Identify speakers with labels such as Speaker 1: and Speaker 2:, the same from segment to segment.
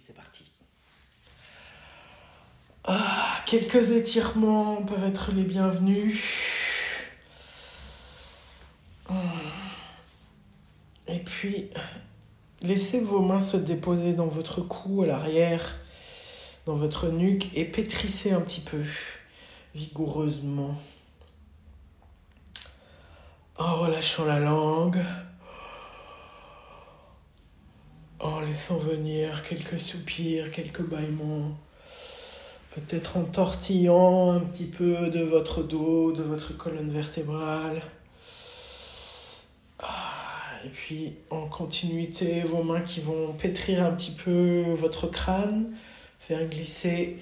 Speaker 1: c'est parti. Ah, quelques étirements peuvent être les bienvenus. Et puis, laissez vos mains se déposer dans votre cou, à l'arrière, dans votre nuque, et pétrissez un petit peu, vigoureusement. En relâchant la langue. En laissant venir quelques soupirs, quelques bâillements. Peut-être en tortillant un petit peu de votre dos, de votre colonne vertébrale. Ah, et puis en continuité, vos mains qui vont pétrir un petit peu votre crâne, faire glisser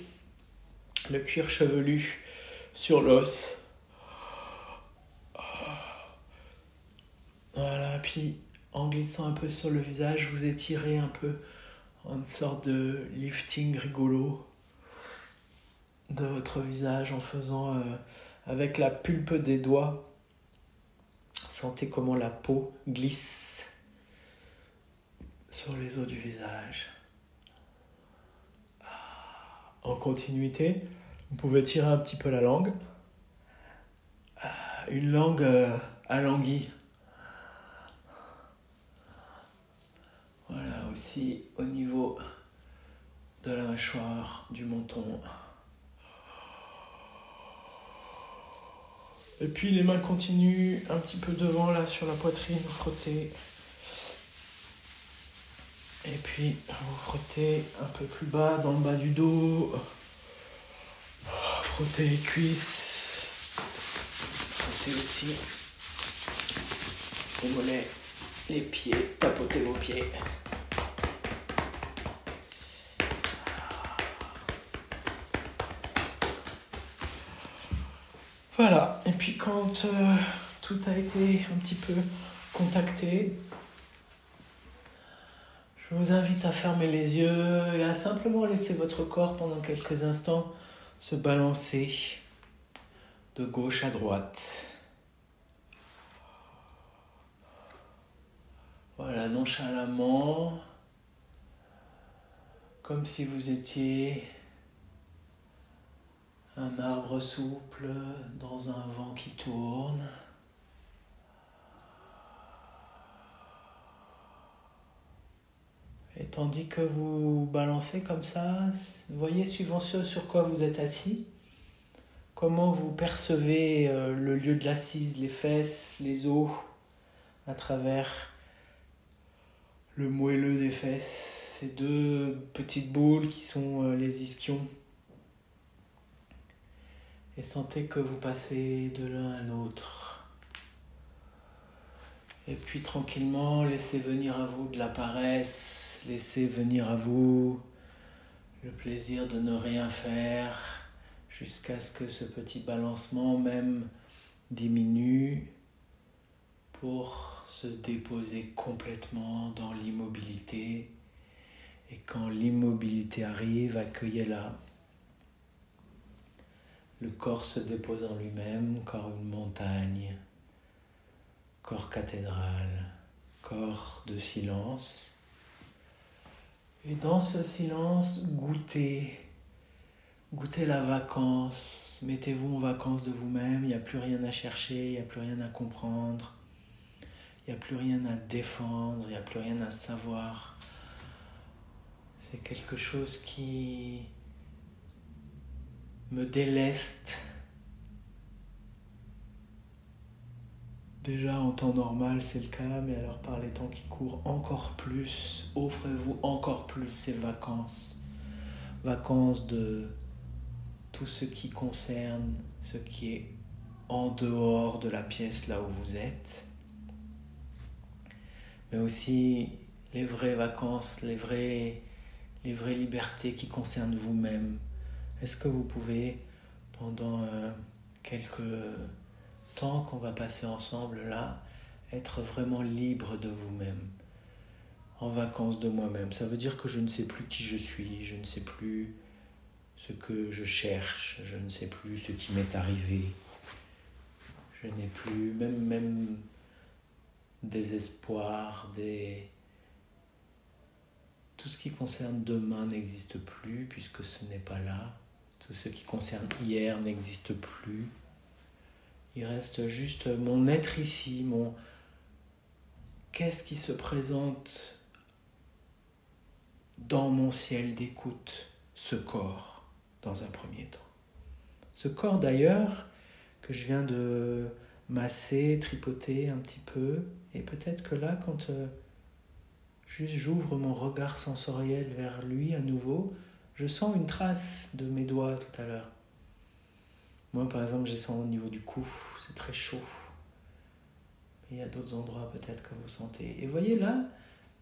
Speaker 1: le cuir chevelu sur l'os. Voilà, puis en glissant un peu sur le visage, vous étirez un peu en une sorte de lifting rigolo de votre visage en faisant euh, avec la pulpe des doigts. Sentez comment la peau glisse sur les os du visage. Ah, en continuité, vous pouvez tirer un petit peu la langue. Ah, une langue euh, alanguie. Voilà, aussi au niveau de la mâchoire, du menton. Et puis les mains continuent un petit peu devant là sur la poitrine, vous frottez. Et puis vous frottez un peu plus bas dans le bas du dos. Frottez les cuisses. Frottez aussi les mollets, les pieds, tapotez vos pieds. Puis quand euh, tout a été un petit peu contacté, je vous invite à fermer les yeux et à simplement laisser votre corps pendant quelques instants se balancer de gauche à droite. Voilà, nonchalamment, comme si vous étiez un arbre souple dans un vent qui tourne. Et tandis que vous balancez comme ça, voyez suivant ce sur quoi vous êtes assis, comment vous percevez euh, le lieu de l'assise, les fesses, les os, à travers le moelleux des fesses, ces deux petites boules qui sont euh, les ischions et sentez que vous passez de l'un à l'autre. Et puis tranquillement, laissez venir à vous de la paresse, laissez venir à vous le plaisir de ne rien faire jusqu'à ce que ce petit balancement même diminue pour se déposer complètement dans l'immobilité. Et quand l'immobilité arrive, accueillez-la le corps se dépose en lui-même, corps une montagne, corps cathédrale, corps de silence. Et dans ce silence, goûtez, goûtez la vacance, mettez-vous en vacances de vous-même, il n'y a plus rien à chercher, il n'y a plus rien à comprendre, il n'y a plus rien à défendre, il n'y a plus rien à savoir. C'est quelque chose qui me déleste. Déjà en temps normal c'est le cas, mais alors par les temps qui courent encore plus, offrez-vous encore plus ces vacances. Vacances de tout ce qui concerne ce qui est en dehors de la pièce là où vous êtes, mais aussi les vraies vacances, les vraies, les vraies libertés qui concernent vous-même, est-ce que vous pouvez, pendant euh, quelques temps qu'on va passer ensemble là, être vraiment libre de vous-même, en vacances de moi-même Ça veut dire que je ne sais plus qui je suis, je ne sais plus ce que je cherche, je ne sais plus ce qui m'est arrivé. Je n'ai plus même, même des espoirs, des, Tout ce qui concerne demain n'existe plus puisque ce n'est pas là. Tout ce qui concerne hier n'existe plus. Il reste juste mon être ici, mon qu'est-ce qui se présente dans mon ciel d'écoute, ce corps, dans un premier temps. Ce corps d'ailleurs, que je viens de masser, tripoter un petit peu, et peut-être que là, quand euh, juste j'ouvre mon regard sensoriel vers lui à nouveau, je sens une trace de mes doigts tout à l'heure. Moi, par exemple, j'ai sens au niveau du cou, c'est très chaud. Il y a d'autres endroits peut-être que vous sentez. Et voyez là,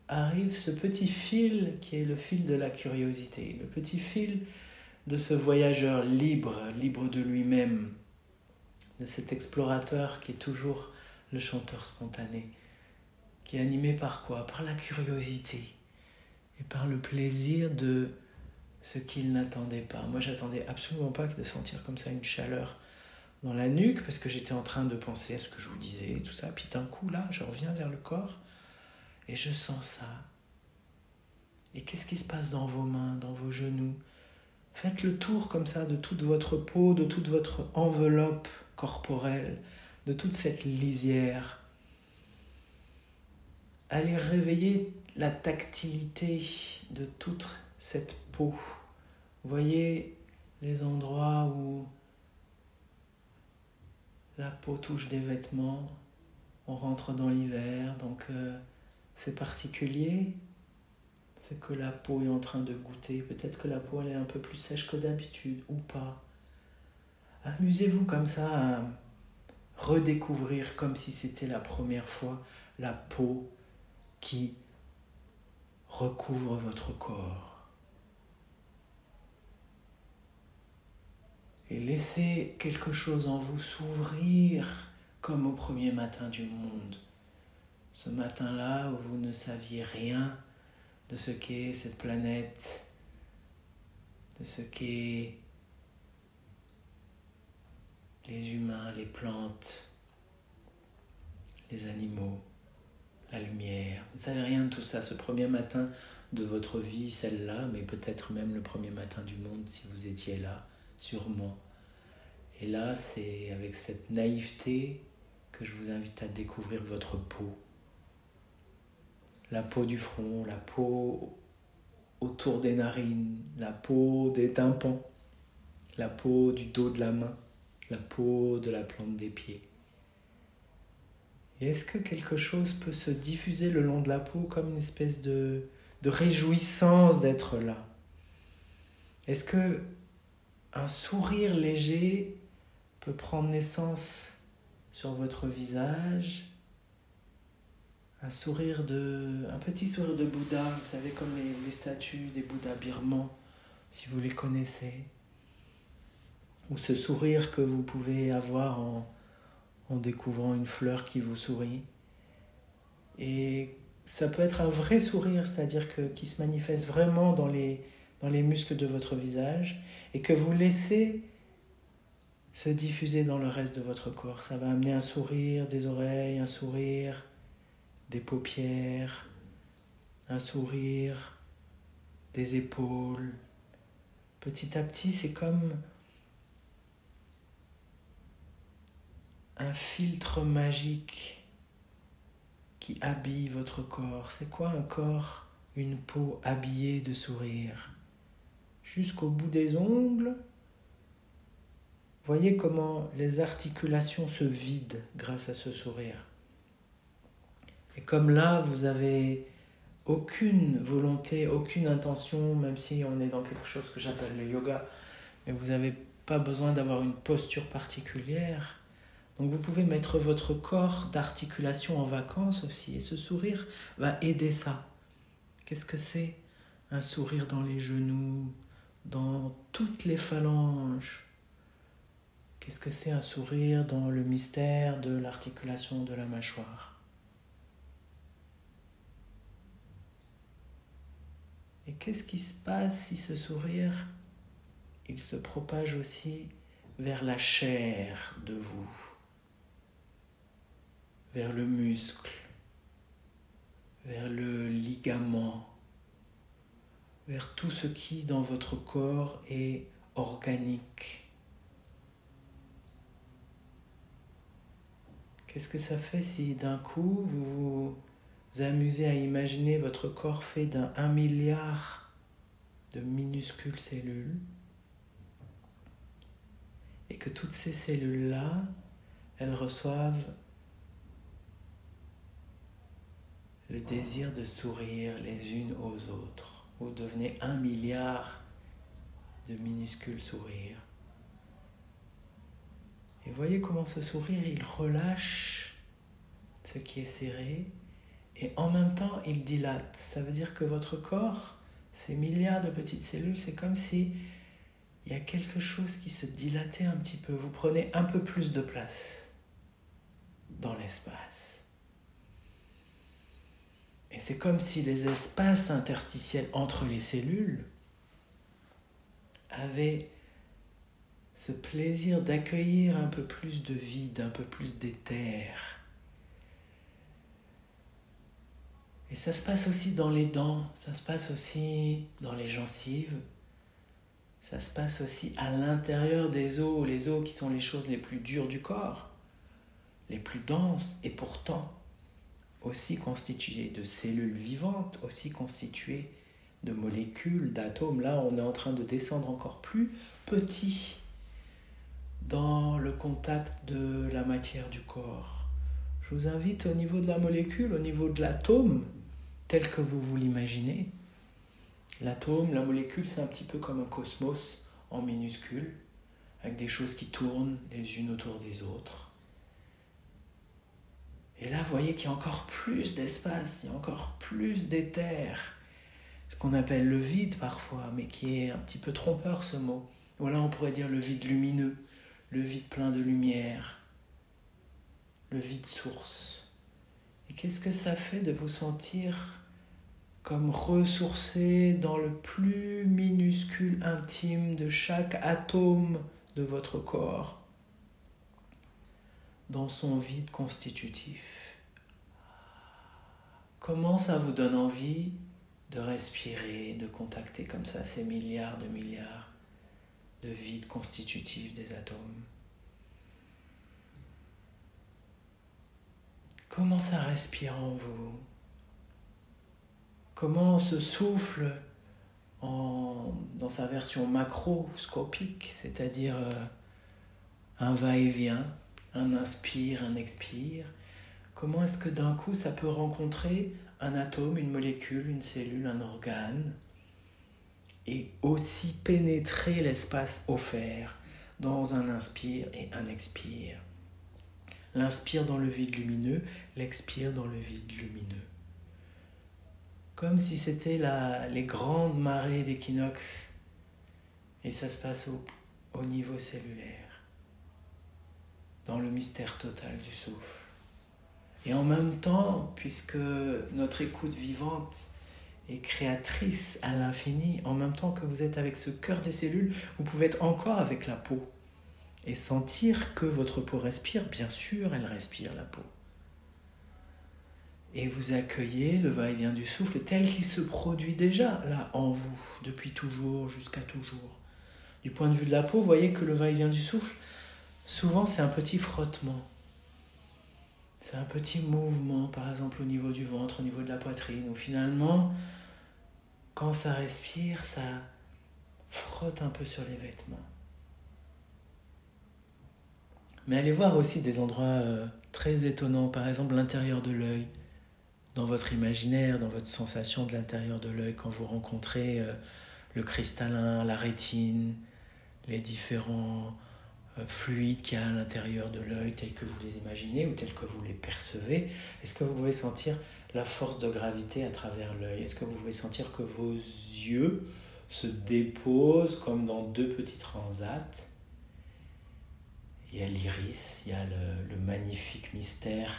Speaker 1: arrive ce petit fil qui est le fil de la curiosité, le petit fil de ce voyageur libre, libre de lui-même, de cet explorateur qui est toujours le chanteur spontané, qui est animé par quoi? Par la curiosité et par le plaisir de ce qu'il n'attendait pas. Moi, j'attendais absolument pas de sentir comme ça une chaleur dans la nuque parce que j'étais en train de penser à ce que je vous disais, tout ça. Puis d'un coup, là, je reviens vers le corps et je sens ça. Et qu'est-ce qui se passe dans vos mains, dans vos genoux? Faites le tour comme ça de toute votre peau, de toute votre enveloppe corporelle, de toute cette lisière. Allez réveiller la tactilité de toute cette peau. Voyez les endroits où la peau touche des vêtements, on rentre dans l'hiver, donc euh, c'est particulier. C'est que la peau est en train de goûter. Peut-être que la peau elle est un peu plus sèche que d'habitude ou pas. Amusez-vous comme ça à redécouvrir comme si c'était la première fois la peau qui recouvre votre corps. Et laissez quelque chose en vous s'ouvrir comme au premier matin du monde. Ce matin-là où vous ne saviez rien de ce qu'est cette planète, de ce qu'est les humains, les plantes, les animaux, la lumière. Vous ne savez rien de tout ça. Ce premier matin de votre vie, celle-là, mais peut-être même le premier matin du monde si vous étiez là, sûrement. Et là, c'est avec cette naïveté que je vous invite à découvrir votre peau. La peau du front, la peau autour des narines, la peau des tympans, la peau du dos de la main, la peau de la plante des pieds. Est-ce que quelque chose peut se diffuser le long de la peau comme une espèce de, de réjouissance d'être là? Est-ce que un sourire léger peut prendre naissance sur votre visage un sourire de un petit sourire de Bouddha vous savez comme les, statues des Bouddhas birmans si vous les connaissez ou ce sourire que vous pouvez avoir en, en découvrant une fleur qui vous sourit. Et ça peut être un vrai sourire, c'est-à-dire que, qui se manifeste vraiment dans les, les muscles de votre visage et que vous laissez se diffuser dans le reste de votre corps. Ça va amener un sourire des oreilles, un sourire des paupières, un sourire des épaules. Petit à petit, c'est comme un filtre magique qui habille votre corps. C'est quoi un corps Une peau habillée de sourire? Jusqu'au bout des ongles, voyez comment les articulations se vident grâce à ce sourire. Et comme là, vous avez aucune volonté, aucune intention, même si on est dans quelque chose que j'appelle le yoga, mais vous n'avez pas besoin d'avoir une posture particulière donc vous pouvez mettre votre corps d'articulation en vacances aussi. Et ce sourire va aider ça. Qu'est-ce que c'est? Un sourire dans les genoux, dans toutes les phalanges. Qu'est-ce que c'est un sourire dans le mystère de l'articulation de la mâchoire? Et qu'est-ce qui se passe si ce sourire, il se propage aussi vers la chair de vous vers le muscle, vers le ligament, vers tout ce qui dans votre corps est organique. Qu'est-ce que ça fait si d'un coup vous vous amusez à imaginer votre corps fait d'un un milliard de minuscules cellules et que toutes ces cellules-là, elles reçoivent le désir de sourire les unes aux autres? Vous devenez un milliard de minuscules sourires. Et voyez comment ce sourire, il relâche ce qui est serré et en même temps, il dilate. Ça veut dire que votre corps, ces milliards de petites cellules, c'est comme si il y a quelque chose qui se dilatait un petit peu. Vous prenez un peu plus de place dans l'espace. Et c'est comme si les espaces interstitiels entre les cellules avaient ce plaisir d'accueillir un peu plus de vide, un peu plus d'éther. Et ça se passe aussi dans les dents, ça se passe aussi dans les gencives, ça se passe aussi à l'intérieur des os, les os qui sont les choses les plus dures du corps, les plus denses et pourtant aussi constituées de cellules vivantes, aussi constituées de molécules, d'atomes. Là, on est en train de descendre encore plus petit dans le contact de la matière du corps. Je vous invite au niveau de la molécule, au niveau de l'atome, tel que vous vous l'imaginez. L'atome, la molécule, c'est un petit peu comme un cosmos en minuscule, avec des choses qui tournent les unes autour des autres. Et là, vous voyez qu'il y a encore plus d'espace, il y a encore plus d'éther, ce qu'on appelle le vide parfois, mais qui est un petit peu trompeur ce mot. Voilà, on pourrait dire le vide lumineux, le vide plein de lumière, le vide source. Et qu'est-ce que ça fait de vous sentir comme ressourcé dans le plus minuscule intime de chaque atome de votre corps, dans son vide constitutif. Comment ça vous donne envie de respirer, de contacter comme ça ces milliards de milliards de vides constitutifs des atomes? Comment ça respire en vous? Comment ce souffle dans sa version macroscopique, c'est-à-dire euh, un va-et-vient, un inspire, un expire, comment est-ce que d'un coup ça peut rencontrer un atome, une molécule, une cellule, un organe, et aussi pénétrer l'espace offert dans un inspire et un expire? L'inspire dans le vide lumineux, l'expire dans le vide lumineux comme si c'était les grandes marées d'équinoxe. Et ça se passe au, au niveau cellulaire, dans le mystère total du souffle. Et en même temps, puisque notre écoute vivante est créatrice à l'infini, en même temps que vous êtes avec ce cœur des cellules, vous pouvez être encore avec la peau et sentir que votre peau respire. Bien sûr, elle respire la peau et vous accueillez le va-et-vient du souffle tel qu'il se produit déjà là en vous, depuis toujours jusqu'à toujours. Du point de vue de la peau, vous voyez que le va-et-vient du souffle, souvent c'est un petit frottement. C'est un petit mouvement, par exemple au niveau du ventre, au niveau de la poitrine, où finalement, quand ça respire, ça frotte un peu sur les vêtements. Mais allez voir aussi des endroits euh, très étonnants, par exemple l'intérieur de l'œil dans votre imaginaire, dans votre sensation de l'intérieur de l'œil quand vous rencontrez euh, le cristallin, la rétine, les différents fluides qu'il y a à l'intérieur de l'œil tels que vous les imaginez ou tels que vous les percevez Est-ce que vous pouvez sentir la force de gravité à travers l'œil? Est-ce que vous pouvez sentir que vos yeux se déposent comme dans deux petits transats? Il y a l'iris, il y a le magnifique mystère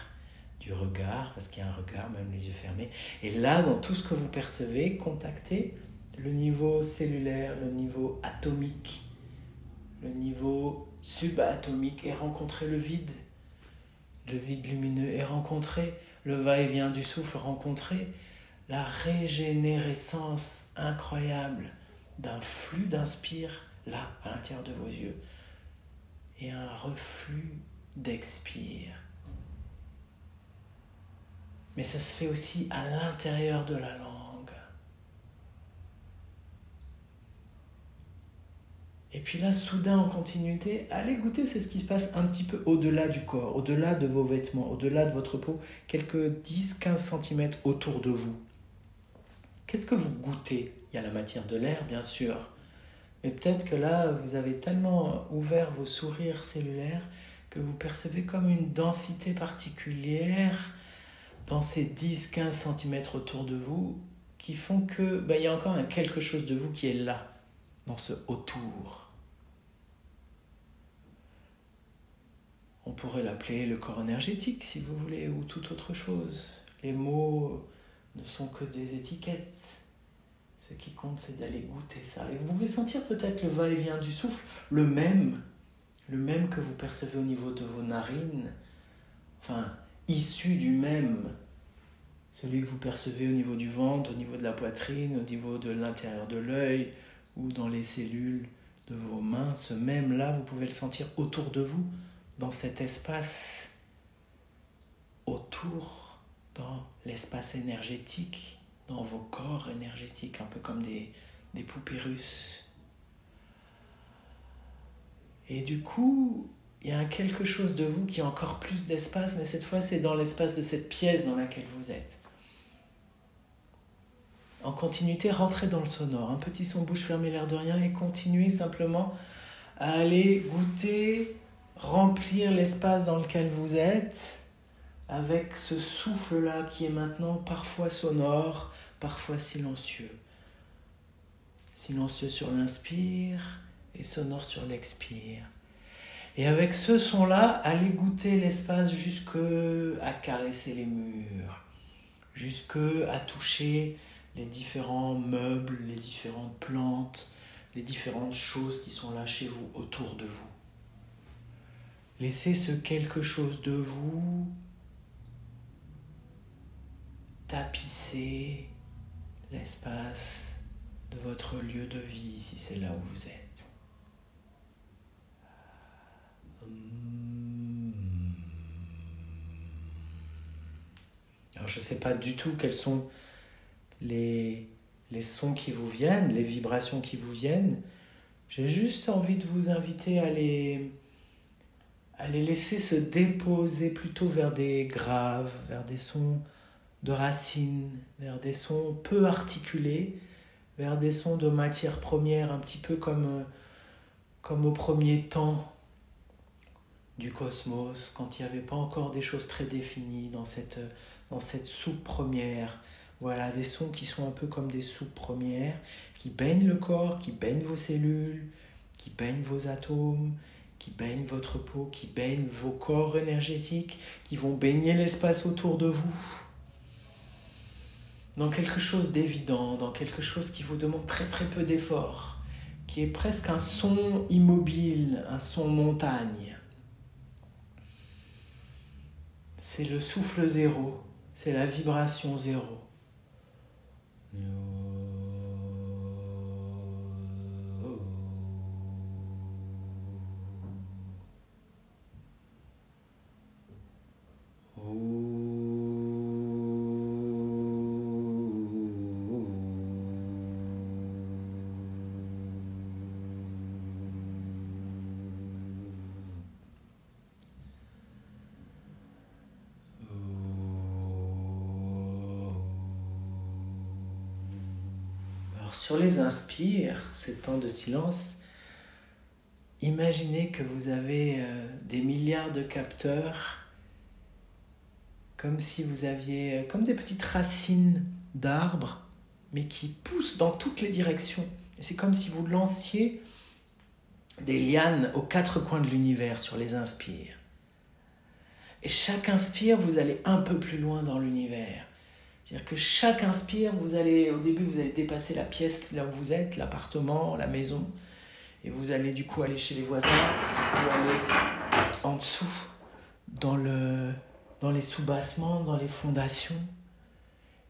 Speaker 1: du regard, parce qu'il y a un regard, même les yeux fermés. Et là, dans tout ce que vous percevez, contactez le niveau cellulaire, le niveau atomique, le niveau subatomique et rencontrez le vide, le vide lumineux et rencontrez le va-et-vient du souffle, rencontrez la régénérescence incroyable d'un flux d'inspire là, à l'intérieur de vos yeux, et un reflux d'expire. Mais ça se fait aussi à l'intérieur de la langue. Et puis là, soudain, en continuité, allez goûter, c'est ce qui se passe un petit peu au-delà du corps, au-delà de vos vêtements, au-delà de votre peau, quelques 10-15 cm autour de vous. Qu'est-ce que vous goûtez? Il y a la matière de l'air, bien sûr. Mais peut-être que là, vous avez tellement ouvert vos sourires cellulaires que vous percevez comme une densité particulière dans ces 10-15 cm autour de vous qui font que il y a encore quelque chose de vous qui est là, dans ce autour. On pourrait l'appeler le corps énergétique si vous voulez, ou toute autre chose. Les mots ne sont que des étiquettes. Ce qui compte, c'est d'aller goûter ça. Et vous pouvez sentir peut-être le va-et-vient du souffle, le même, le même que vous percevez au niveau de vos narines, enfin, issu du même, celui que vous percevez au niveau du ventre, au niveau de la poitrine, au niveau de l'intérieur de l'œil ou dans les cellules de vos mains. Ce même-là, vous pouvez le sentir autour de vous, dans cet espace autour, dans l'espace énergétique, dans vos corps énergétiques, un peu comme des, des poupées russes. Et du coup, il y a quelque chose de vous qui a encore plus d'espace, mais cette fois c'est dans l'espace de cette pièce dans laquelle vous êtes. En continuité, rentrez dans le sonore. Un petit son bouche fermée, l'air de rien, et continuez simplement à aller goûter remplir l'espace dans lequel vous êtes avec ce souffle-là qui est maintenant parfois sonore, parfois silencieux. Silencieux sur l'inspire et sonore sur l'expire. Et avec ce son-là, allez goûter l'espace jusque à caresser les murs, jusque à toucher les différents meubles, les différentes plantes, les différentes choses qui sont là chez vous, autour de vous. Laissez ce quelque chose de vous tapisser l'espace de votre lieu de vie si c'est là où vous êtes. Alors je ne sais pas du tout quels sont les, les sons qui vous viennent, les vibrations qui vous viennent. J'ai juste envie de vous inviter à les à les laisser se déposer plutôt vers des graves, vers des sons de racines, vers des sons peu articulés, vers des sons de matière première, un petit peu comme, comme au premier temps du cosmos, quand il n'y avait pas encore des choses très définies dans cette, dans cette soupe première. Voilà, des sons qui sont un peu comme des soupes premières, qui baignent le corps, qui baignent vos cellules, qui baignent vos atomes, qui baignent votre peau, qui baignent vos corps énergétiques, qui vont baigner l'espace autour de vous. Dans quelque chose d'évident, dans quelque chose qui vous demande très très peu d'effort, qui est presque un son immobile, un son montagne. C'est le souffle zéro, c'est la vibration zéro. Temps de silence, imaginez que vous avez euh, des milliards de capteurs, comme si vous aviez, euh, comme des petites racines d'arbres, mais qui poussent dans toutes les directions. Et c'est comme si vous lanciez des lianes aux quatre coins de l'univers sur les inspires. Et chaque inspire, vous allez un peu plus loin dans l'univers. C'est-à-dire que chaque inspire, vous allez, au début, vous allez dépasser la pièce là où vous êtes, l'appartement, la maison, et vous allez du coup aller chez les voisins, ou aller en dessous, dans, le, dans les sous-bassements, dans les fondations.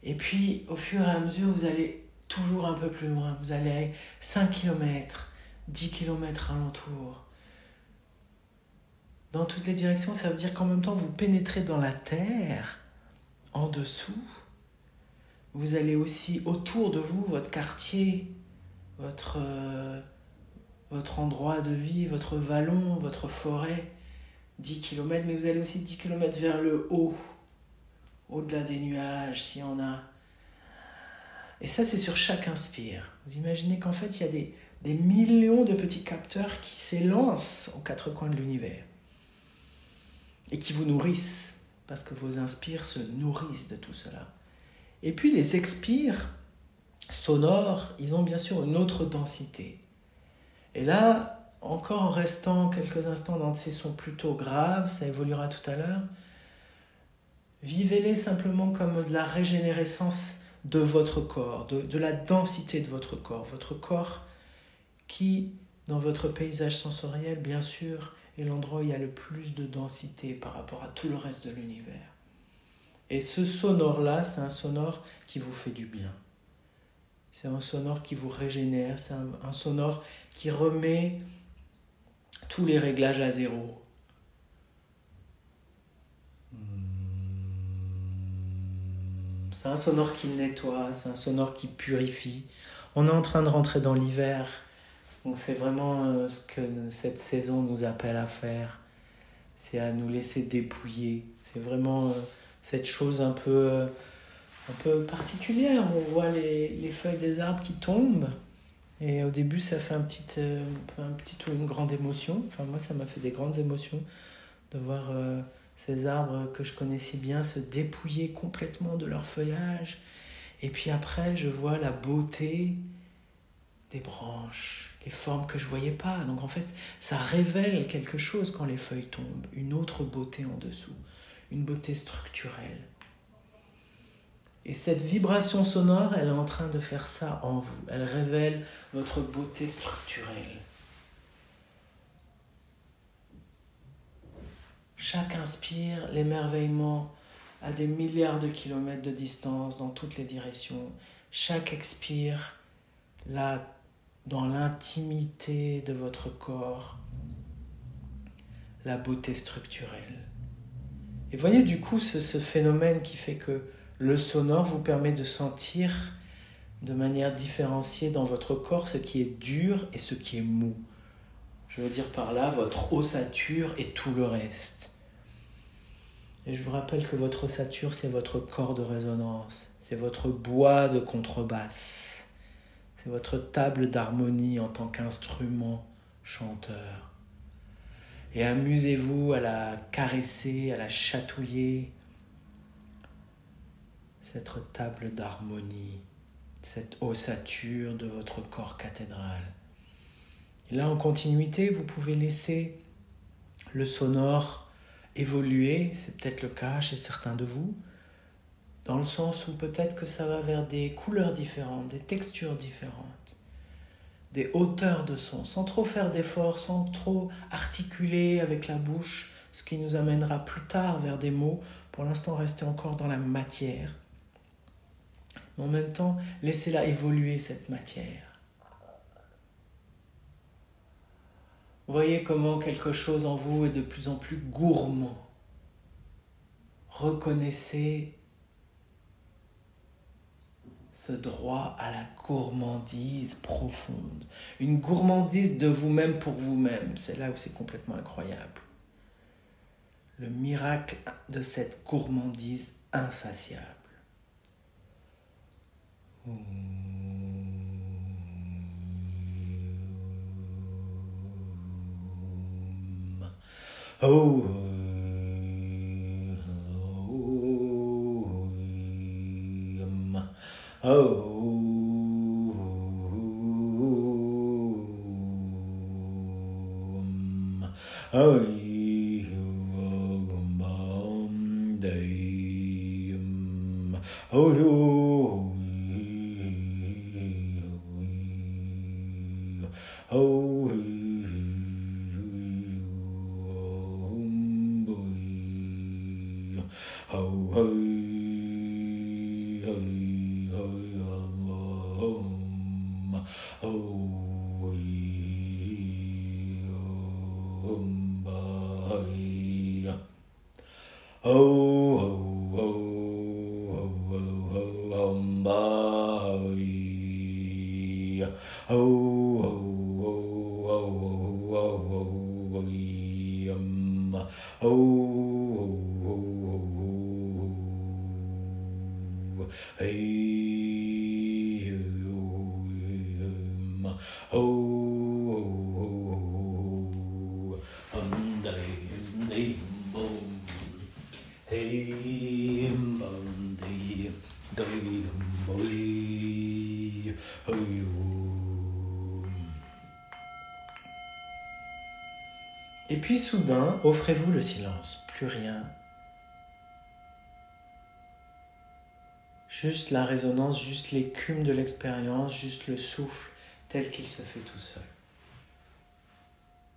Speaker 1: Et puis, au fur et à mesure, vous allez toujours un peu plus loin. Vous allez 5 km, 10 km alentour. Dans toutes les directions, ça veut dire qu'en même temps, vous pénétrez dans la terre, en dessous. Vous allez aussi autour de vous, votre quartier, votre, euh, endroit de vie, votre vallon, votre forêt, 10 km, mais vous allez aussi 10 km vers le haut, au-delà des nuages, s'il y en a. Et ça, c'est sur chaque inspire. Vous imaginez qu'en fait, il y a des, des millions de petits capteurs qui s'élancent aux quatre coins de l'univers et qui vous nourrissent, parce que vos inspires se nourrissent de tout cela. Et puis les expires sonores, ils ont bien sûr une autre densité. Et là, encore en restant quelques instants dans ces sons plutôt graves, ça évoluera tout à l'heure, vivez-les simplement comme de la régénérescence de votre corps, de, de, la densité de votre corps. Votre corps qui, dans votre paysage sensoriel, bien sûr, est l'endroit où il y a le plus de densité par rapport à tout le reste de l'univers. Et ce sonore-là, c'est un sonore qui vous fait du bien. C'est un sonore qui vous régénère, c'est un, sonore qui remet tous les réglages à zéro. C'est un sonore qui nettoie, c'est un sonore qui purifie. On est en train de rentrer dans l'hiver, donc c'est vraiment ce que cette saison nous appelle à faire. C'est à nous laisser dépouiller. C'est vraiment cette chose un peu, un peu particulière. On voit les, les, feuilles des arbres qui tombent. Et au début, ça fait un petit, un petit ou une grande émotion. Enfin, moi, ça m'a fait des grandes émotions de voir euh, ces arbres que je connais si bien se dépouiller complètement de leur feuillage. Et puis après, je vois la beauté des branches, les formes que je voyais pas. Donc en fait, ça révèle quelque chose quand les feuilles tombent, une autre beauté en dessous, une beauté structurelle. Et cette vibration sonore, elle est en train de faire ça en vous. Elle révèle votre beauté structurelle. Chaque inspire, l'émerveillement à des milliards de kilomètres de distance dans toutes les directions. Chaque expire, là, dans l'intimité de votre corps, la beauté structurelle. Et voyez du coup ce, phénomène qui fait que le sonore vous permet de sentir de manière différenciée dans votre corps ce qui est dur et ce qui est mou. Je veux dire par là votre ossature et tout le reste. Et je vous rappelle que votre ossature, c'est votre corps de résonance, c'est votre bois de contrebasse, c'est votre table d'harmonie en tant qu'instrument chanteur. Et amusez-vous à la caresser, à la chatouiller, cette table d'harmonie, cette ossature de votre corps cathédral. Et là, en continuité, vous pouvez laisser le sonore évoluer, c'est peut-être le cas chez certains de vous, dans le sens où peut-être que ça va vers des couleurs différentes, des textures différentes, des hauteurs de son, sans trop faire d'efforts, sans trop articuler avec la bouche, ce qui nous amènera plus tard vers des mots. Pour l'instant, rester encore dans la matière mais en même temps, laissez-la évoluer, cette matière. Voyez comment quelque chose en vous est de plus en plus gourmand. Reconnaissez ce droit à la gourmandise profonde. Une gourmandise de vous-même pour vous-même. C'est là où c'est complètement incroyable. Le miracle de cette gourmandise insatiable. Oh. Oh. ho, ho, ho. Soudain, offrez-vous le silence, plus rien. Juste la résonance, juste l'écume de l'expérience, juste le souffle tel qu'il se fait tout seul.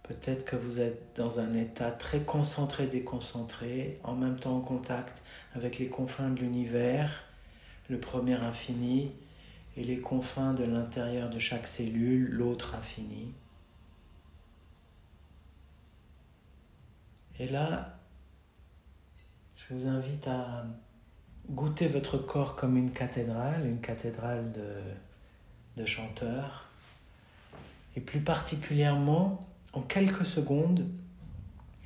Speaker 1: Peut-être que vous êtes dans un état très concentré, déconcentré, en même temps en contact avec les confins de l'univers, le premier infini, et les confins de l'intérieur de chaque cellule, l'autre infini. Et là, je vous invite à goûter votre corps comme une cathédrale, une cathédrale de, chanteurs. Et plus particulièrement, en quelques secondes,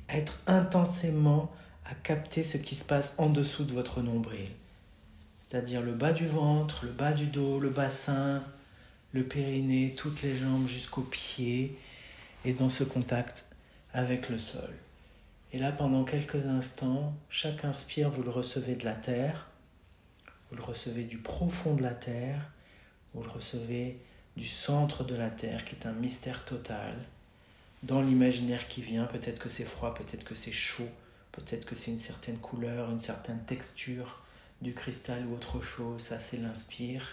Speaker 1: être intensément à capter ce qui se passe en dessous de votre nombril. C'est-à-dire le bas du ventre, le bas du dos, le bassin, le périnée, toutes les jambes jusqu'aux pieds, et dans ce contact avec le sol. Et là, pendant quelques instants, chaque inspire, vous le recevez de la terre, vous le recevez du profond de la terre, vous le recevez du centre de la terre, qui est un mystère total. Dans l'imaginaire qui vient, peut-être que c'est froid, peut-être que c'est chaud, peut-être que c'est une certaine couleur, une certaine texture du cristal ou autre chose, ça c'est l'inspire.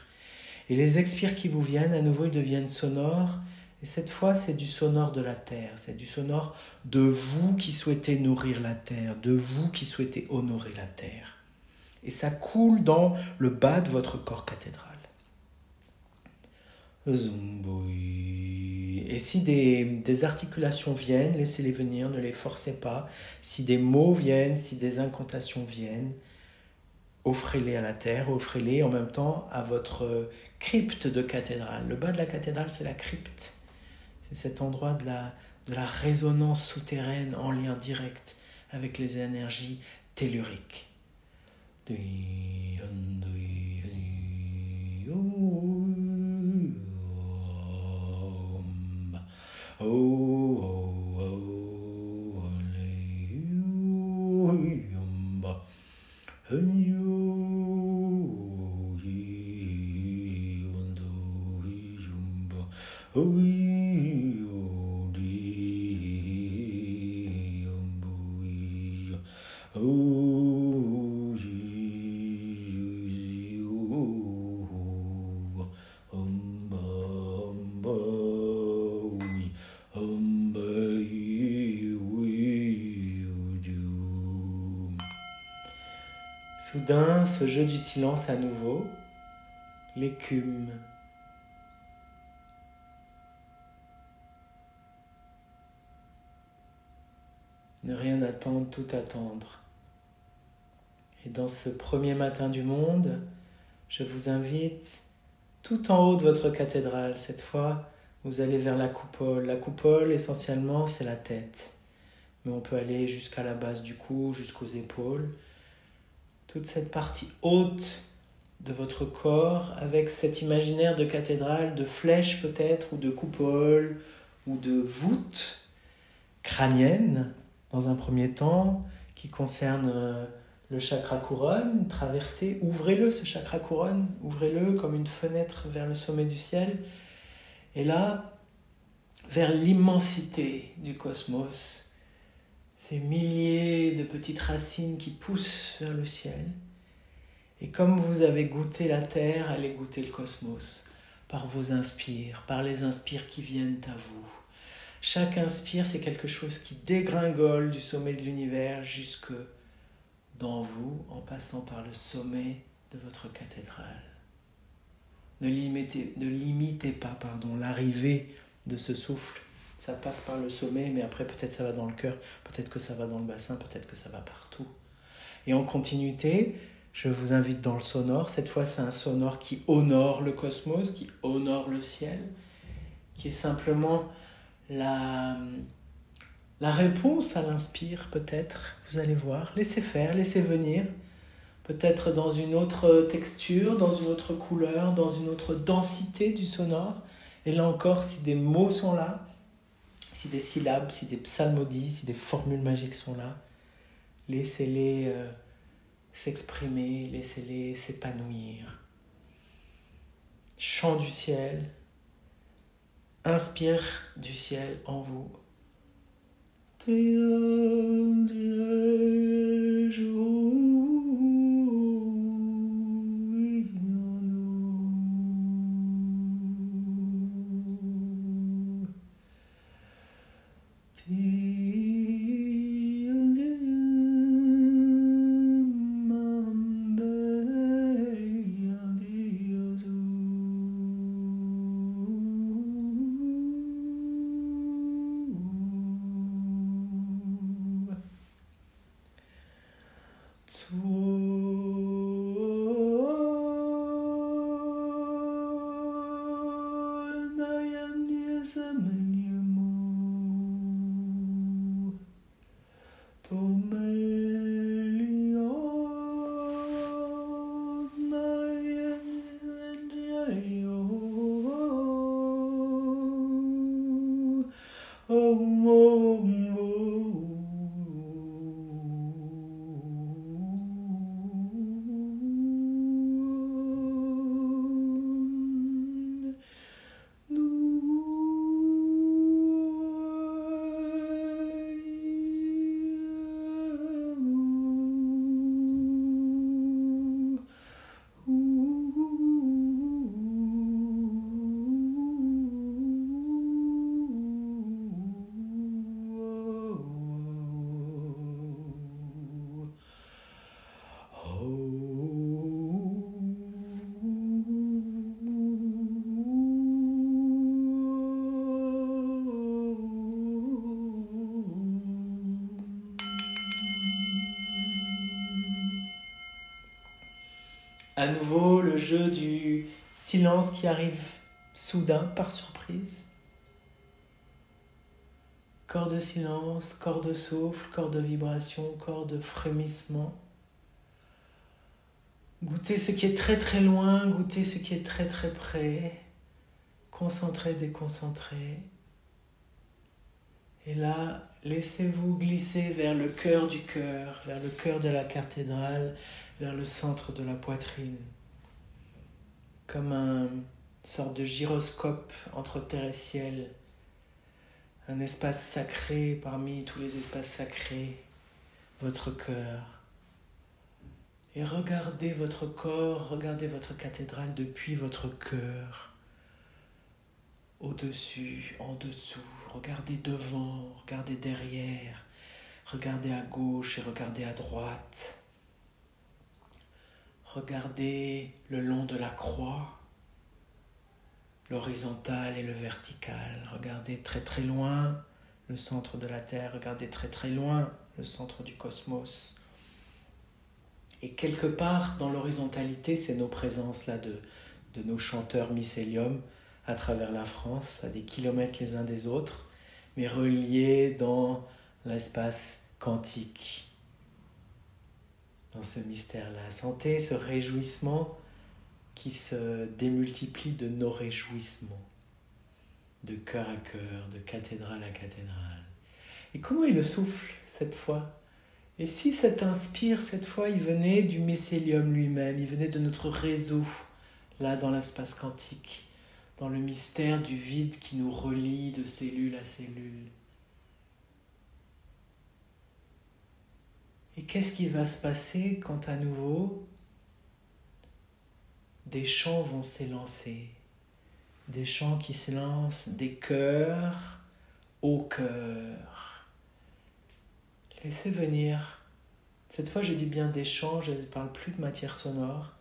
Speaker 1: Et les expires qui vous viennent, à nouveau, ils deviennent sonores et cette fois, c'est du sonore de la terre, c'est du sonore de vous qui souhaitez nourrir la terre, de vous qui souhaitez honorer la terre. Et ça coule dans le bas de votre corps cathédral. Et si des, des articulations viennent, laissez-les venir, ne les forcez pas. Si des mots viennent, si des incantations viennent, offrez-les à la terre, offrez-les en même temps à votre crypte de cathédrale. Le bas de la cathédrale, c'est la crypte. C'est cet endroit de la, de la résonance souterraine en lien direct avec les énergies telluriques. Soudain, ce jeu du silence à nouveau, l'écume. Ne rien attendre, tout attendre. Et dans ce premier matin du monde, je vous invite tout en haut de votre cathédrale. Cette fois, vous allez vers la coupole. La coupole, essentiellement, c'est la tête. Mais on peut aller jusqu'à la base du cou, jusqu'aux épaules toute cette partie haute de votre corps avec cet imaginaire de cathédrale, de flèche peut-être, ou de coupole, ou de voûte crânienne dans un premier temps, qui concerne euh, le chakra couronne, traversez, ouvrez-le ce chakra couronne, ouvrez-le comme une fenêtre vers le sommet du ciel, et là, vers l'immensité du cosmos, ces milliers de petites racines qui poussent vers le ciel. Et comme vous avez goûté la terre, allez goûter le cosmos par vos inspires, par les inspires qui viennent à vous. Chaque inspire, c'est quelque chose qui dégringole du sommet de l'univers jusque dans vous, en passant par le sommet de votre cathédrale. Ne limitez, ne limitez pas l'arrivée de ce souffle ça passe par le sommet, mais après peut-être ça va dans le cœur, peut-être que ça va dans le bassin, peut-être que ça va partout. Et en continuité, je vous invite dans le sonore. Cette fois, c'est un sonore qui honore le cosmos, qui honore le ciel, qui est simplement la, la réponse à l'inspire, peut-être. Vous allez voir. Laissez faire, laissez venir. Peut-être dans une autre texture, dans une autre couleur, dans une autre densité du sonore. Et là encore, si des mots sont là, si des syllabes, si des psalmodies, si des formules magiques sont là, laissez-les euh, s'exprimer, laissez-les s'épanouir. Chant du ciel, inspire du ciel en vous. Nouveau le jeu du silence qui arrive soudain par surprise. Corps de silence, corps de souffle, corps de vibration, corps de frémissement. Goûtez ce qui est très très loin, goûtez ce qui est très très près. Concentré, déconcentré. Et là, laissez-vous glisser vers le cœur du cœur, vers le cœur de la cathédrale, vers le centre de la poitrine, comme un sorte de gyroscope entre terre et ciel, un espace sacré parmi tous les espaces sacrés, votre cœur. Et regardez votre corps, regardez votre cathédrale depuis votre cœur, au-dessus, en dessous, regardez devant, regardez derrière, regardez à gauche et regardez à droite. Regardez le long de la croix, l'horizontal et le vertical. Regardez très très loin le centre de la Terre. Regardez très très loin le centre du cosmos. Et quelque part dans l'horizontalité, c'est nos présences là de, de nos chanteurs mycélium à travers la France, à des kilomètres les uns des autres, mais reliés dans l'espace quantique dans ce mystère-là. Sentez ce réjouissement qui se démultiplie de nos réjouissements, de cœur à cœur, de cathédrale à cathédrale. Et comment il le souffle cette fois Et si cet inspire, cette fois, il venait du mycélium lui-même, il venait de notre réseau, là dans l'espace quantique, dans le mystère du vide qui nous relie de cellule à cellule Et qu'est-ce qui va se passer quand à nouveau des chants vont s'élancer? Des chants qui s'élancent des cœurs au cœur. Laissez venir. Cette fois, je dis bien des chants, je ne parle plus de matière sonore,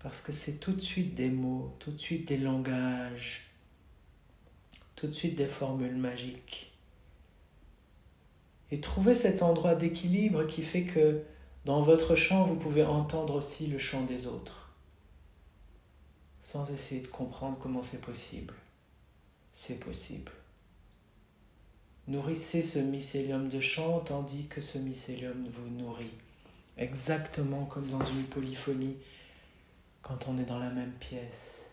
Speaker 1: parce que c'est tout de suite des mots, tout de suite des langages, tout de suite des formules magiques et trouver cet endroit d'équilibre qui fait que dans votre chant, vous pouvez entendre aussi le chant des autres, sans essayer de comprendre comment c'est possible. C'est possible. Nourrissez ce mycélium de chant tandis que ce mycélium vous nourrit, exactement comme dans une polyphonie quand on est dans la même pièce.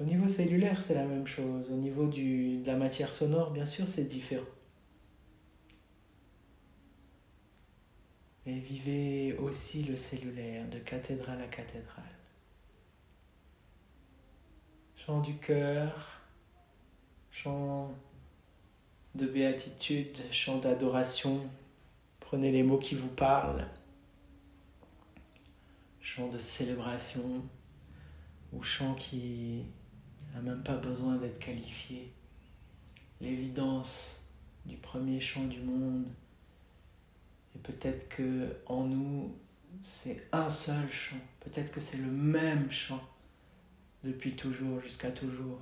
Speaker 1: Au niveau cellulaire, c'est la même chose. Au niveau de la matière sonore, bien sûr, c'est différent. Mais vivez aussi le cellulaire de cathédrale à cathédrale. Chant du cœur, chant de béatitude, chant d'adoration. Prenez les mots qui vous parlent. Chant de célébration ou chant qui n'a même pas besoin d'être qualifié. L'évidence du premier chant du monde et peut-être que en nous, c'est un seul chant. Peut-être que c'est le même chant depuis toujours jusqu'à toujours.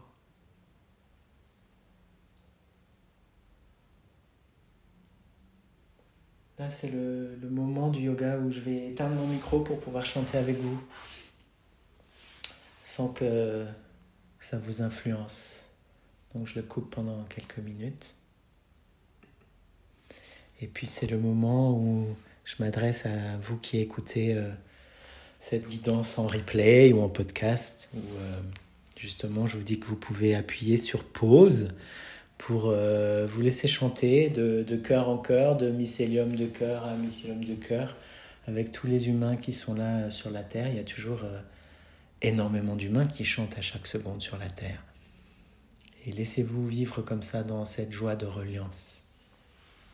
Speaker 1: Là, c'est le, le, moment du yoga où je vais éteindre mon micro pour pouvoir chanter avec vous sans que ça vous influence. Donc je le coupe pendant quelques minutes. Et puis c'est le moment où je m'adresse à vous qui écoutez euh, cette guidance en replay ou en podcast, où euh, justement je vous dis que vous pouvez appuyer sur pause pour euh, vous laisser chanter de, de cœur en cœur, de mycélium de cœur à mycélium de cœur, avec tous les humains qui sont là sur la Terre. Il y a toujours énormément d'humains qui chantent à chaque seconde sur la Terre. Et laissez-vous vivre comme ça dans cette joie de reliance.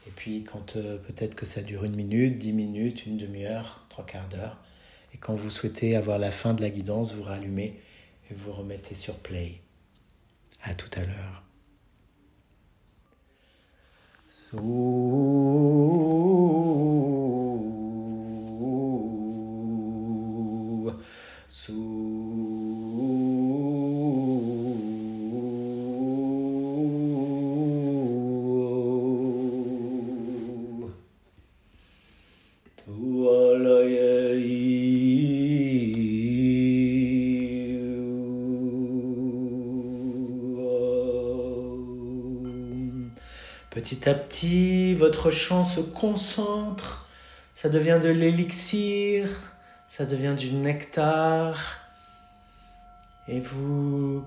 Speaker 1: Et puis quand euh, peut-être que ça dure une minute, dix minutes, une demi-heure, trois quarts d'heure, et quand vous souhaitez avoir la fin de la guidance, vous rallumez et vous remettez sur play. À tout à l'heure. Petit à petit, votre chant se concentre, ça devient de l'élixir, ça devient du nectar, et vous,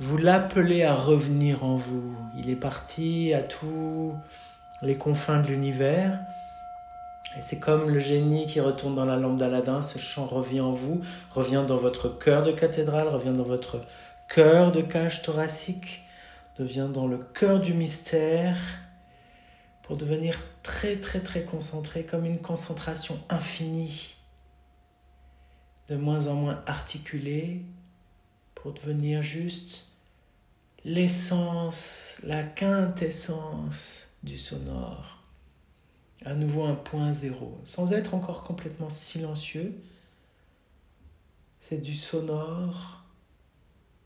Speaker 1: vous l'appelez à revenir en vous. Il est parti à tous les confins de l'univers. Et c'est comme le génie qui retourne dans la lampe d'Aladin, ce chant revient en vous, revient dans votre cœur de cathédrale, revient dans votre cœur de cage thoracique, devient dans le cœur du mystère pour devenir très très très concentré comme une concentration infinie, de moins en moins articulée, pour devenir juste l'essence, la quintessence du sonore. À nouveau un point zéro, sans être encore complètement silencieux. C'est du sonore,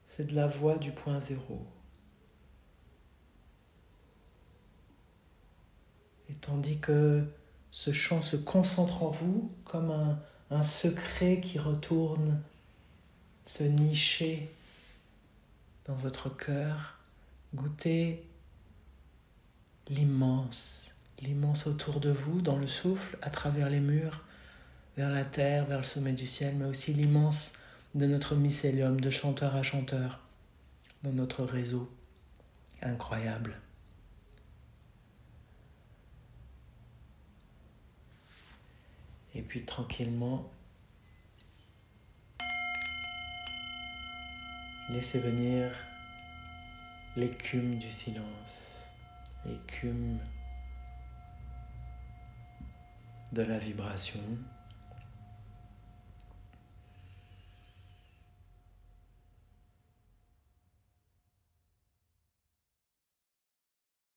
Speaker 1: c'est de la voix du point zéro. Et tandis que ce chant se concentre en vous comme un, secret qui retourne se nicher dans votre cœur, goûtez l'immense, l'immense autour de vous, dans le souffle, à travers les murs, vers la terre, vers le sommet du ciel, mais aussi l'immense de notre mycélium de chanteur à chanteur, dans notre réseau incroyable. Et puis tranquillement, laissez venir l'écume du silence, l'écume de la vibration.